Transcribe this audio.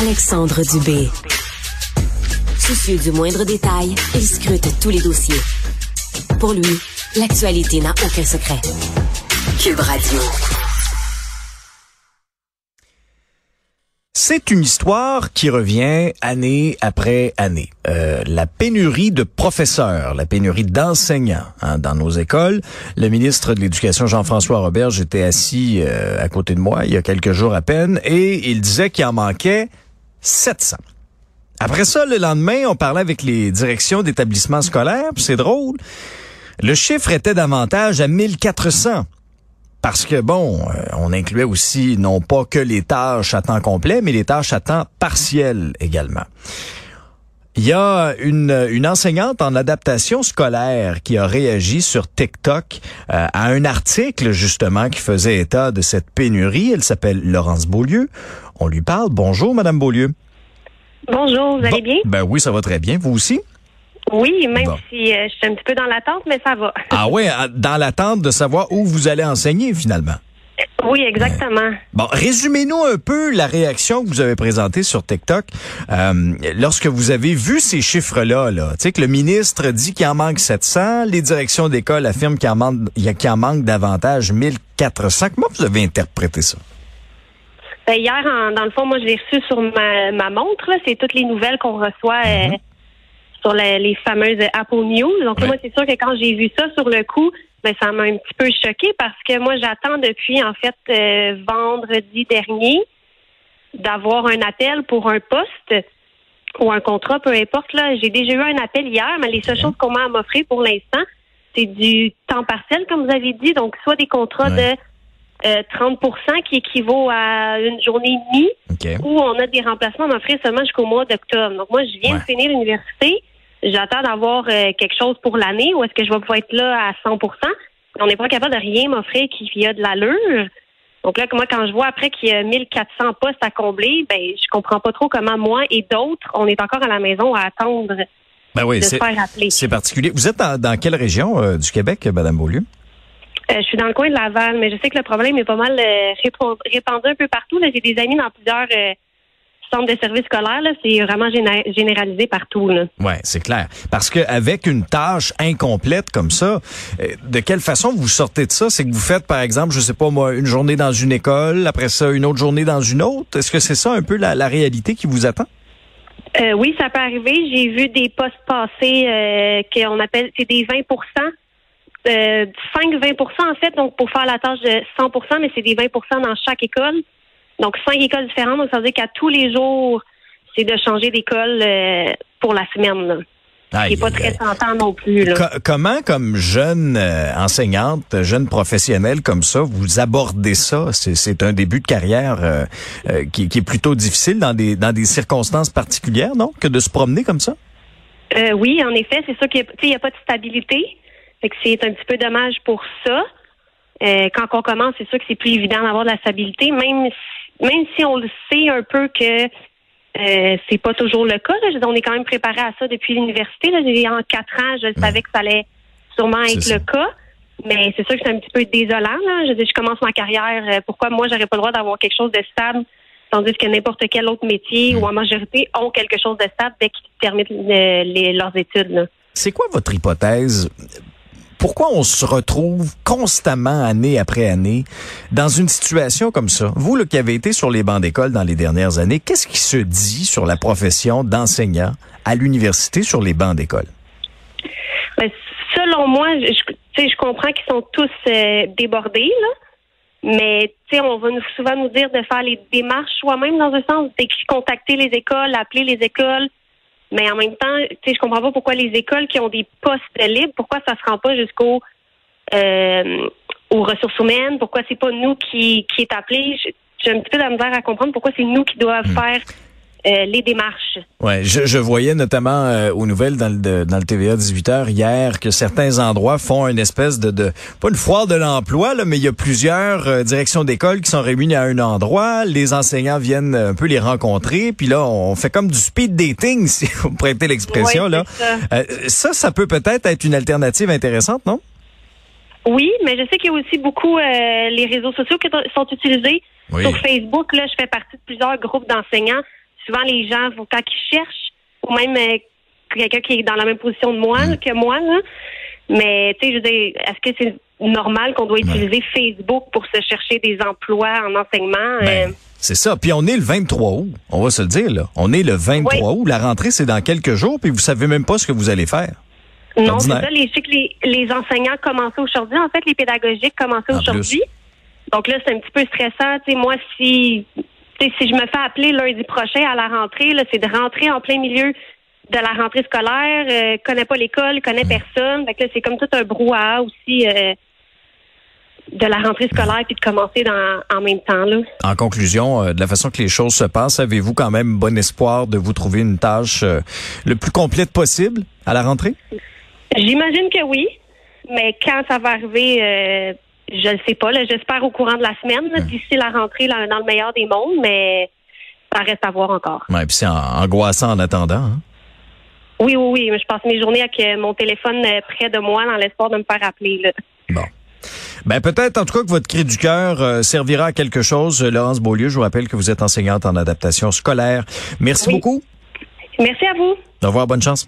Alexandre Dubé. Soucieux du moindre détail, il scrute tous les dossiers. Pour lui, l'actualité n'a aucun secret. Cube Radio. C'est une histoire qui revient année après année. Euh, la pénurie de professeurs, la pénurie d'enseignants hein, dans nos écoles. Le ministre de l'Éducation, Jean-François Roberge, était assis euh, à côté de moi il y a quelques jours à peine et il disait qu'il en manquait 700. Après ça, le lendemain, on parlait avec les directions d'établissements scolaires, c'est drôle. Le chiffre était davantage à 1400. Parce que, bon, euh, on incluait aussi non pas que les tâches à temps complet, mais les tâches à temps partiel également. Il y a une, une enseignante en adaptation scolaire qui a réagi sur TikTok euh, à un article justement qui faisait état de cette pénurie. Elle s'appelle Laurence Beaulieu. On lui parle. Bonjour, Madame Beaulieu. Bonjour, vous allez bien? Ben oui, ça va très bien. Vous aussi? Oui, même si euh, je suis un petit peu dans l'attente, mais ça va. Ah oui, dans l'attente de savoir où vous allez enseigner finalement. Oui, exactement. Bon, résumez-nous un peu la réaction que vous avez présentée sur TikTok euh, lorsque vous avez vu ces chiffres-là. Là. Tu sais que le ministre dit qu'il en manque 700, les directions d'école affirment qu'il en manque, qu'il en manque davantage 1400. Comment vous avez interprété ça? Ben, hier, dans le fond, moi, je l'ai reçu sur ma, montre. C'est toutes les nouvelles qu'on reçoit euh, mm-hmm. sur les fameuses Apple News. Donc, moi, c'est sûr que quand j'ai vu ça sur le coup, ben, ça m'a un petit peu choqué parce que moi, j'attends depuis, en fait, euh, vendredi dernier d'avoir un appel pour un poste ou un contrat, peu importe. Là, j'ai déjà eu un appel hier, mais les seules choses qu'on m'a offert pour l'instant, c'est du temps partiel, comme vous avez dit. Donc, soit des contrats de 30% euh, qui équivaut à une journée et demie, où on a des remplacements m'offrir seulement jusqu'au mois d'octobre. Donc, moi, je viens de finir l'université. J'attends d'avoir euh, quelque chose pour l'année ou est-ce que je vais pouvoir être là à 100% On n'est pas capable de rien m'offrir qui a de l'allure. Donc là, moi, quand je vois après qu'il y a 1400 postes à combler, ben, je comprends pas trop comment moi et d'autres, on est encore à la maison à attendre ben oui, de se faire appeler. C'est particulier. Vous êtes dans, quelle région euh, du Québec, Madame Beaulieu? Euh, je suis dans le coin de Laval, mais je sais que le problème est pas mal répandu un peu partout. J'ai des amis dans plusieurs centre de services scolaires, c'est vraiment généralisé partout. Là. Ouais, c'est clair. Parce que avec une tâche incomplète comme ça, euh, de quelle façon vous sortez de ça? C'est que vous faites, par exemple, je sais pas moi, une journée dans une école, après ça une autre journée dans une autre. Est-ce que c'est ça un peu la, réalité qui vous attend? Euh, Oui, ça peut arriver. J'ai vu des postes passer euh, qu'on appelle, c'est des 20% euh, 5-20% en fait, donc pour faire la tâche de 100% mais c'est des 20% dans chaque école. Donc, cinq écoles différentes. Donc, ça veut dire qu'à tous les jours, c'est de changer d'école euh, pour la semaine. Là. n'est pas très tentant non plus. comment, comme jeune euh, enseignante, jeune professionnelle comme ça, vous abordez ça? C'est un début de carrière euh, qui, est plutôt difficile dans des, dans des circonstances particulières, non? Que de se promener comme ça? oui, en effet. C'est sûr qu'il n'y a, pas de stabilité. c'est un petit peu dommage pour ça. quand on commence, c'est sûr que c'est plus évident d'avoir de la stabilité, même si même si on le sait un peu que euh, c'est pas toujours le cas. Là. On est quand même préparé à ça depuis l'université. En quatre ans, je savais que ça allait sûrement être le cas. Mais c'est sûr que c'est un petit peu désolant. Là. Je, je commence ma carrière. Euh, pourquoi moi, j'aurais pas le droit d'avoir quelque chose de stable, tandis que n'importe quel autre métier ou en majorité ont quelque chose de stable dès qu'ils terminent euh, leurs études. C'est quoi votre hypothèse? Pourquoi on se retrouve constamment, année après année, dans une situation comme ça? Vous, le qui avez été sur les bancs d'école dans les dernières années, qu'est-ce qui se dit sur la profession d'enseignant à l'université sur les bancs d'école? Ben, selon moi, je, je comprends qu'ils sont tous euh, débordés, là. Mais on va nous, souvent nous dire de faire les démarches soi-même dans un sens, contacter les écoles, appeler les écoles, mais en même temps, tu sais, je comprends pas pourquoi les écoles qui ont des postes libres, pourquoi ça se rend pas jusqu'au euh, aux ressources humaines, pourquoi c'est pas nous qui, qui est appelé? J'ai un petit peu de la misère à comprendre pourquoi c'est nous qui doivent hmm. faire euh, les démarches. Ouais, je, je voyais notamment euh, aux nouvelles dans le, dans le TVA 18h hier que certains endroits font une espèce de, de pas une foire de l'emploi là, mais il y a plusieurs euh, directions d'école qui sont réunies à un endroit, les enseignants viennent un peu les rencontrer, puis là on fait comme du speed dating si vous prêtez l'expression là. Ça. ça. ça peut peut-être être une alternative intéressante, non? Oui, mais je sais qu'il y a aussi beaucoup les réseaux sociaux qui sont utilisés. Sur Facebook, là, je fais partie de plusieurs groupes d'enseignants souvent les gens, quand ils cherchent, ou même euh, quelqu'un qui est dans la même position de moi que moi, là. Mais tu sais, je veux dire, est-ce que c'est normal qu'on doit utiliser Facebook pour se chercher des emplois en enseignement? Ben, Euh, c'est ça. Puis on est le 23 août. On va se le dire, là. On est le 23 août. La rentrée, c'est dans quelques jours, puis vous savez même pas ce que vous allez faire. non, c'est ça. Les, je sais que les, les enseignants commençaient aujourd'hui. En fait, les pédagogiques commençaient En aujourd'hui. Donc là, c'est un petit peu stressant. Tu sais, moi, si, si je me fais appeler lundi prochain à la rentrée, c'est de rentrer en plein milieu de la rentrée scolaire, euh, connais pas l'école, connais personne. Fait que là, c'est comme tout un brouhaha aussi euh, de la rentrée scolaire puis de commencer dans, en même temps. Là. En conclusion, euh, de la façon que les choses se passent, avez-vous quand même bon espoir de vous trouver une tâche euh, le plus complète possible à la rentrée? J'imagine que oui, mais quand ça va arriver, je ne sais pas. là. J'espère au courant de la semaine, d'ici la rentrée là, dans le meilleur des mondes, mais ça reste à voir encore. Ouais, puis c'est angoissant en attendant. hein. Oui, oui, oui. Je passe mes journées avec euh, mon téléphone euh, près de moi dans l'espoir de me faire appeler. Là. Bon. Ben peut-être en tout cas que votre cri du cœur euh, servira à quelque chose. Laurence Beaulieu, je vous rappelle que vous êtes enseignante en adaptation scolaire. Merci Oui. beaucoup. Merci à vous. Au revoir, bonne chance.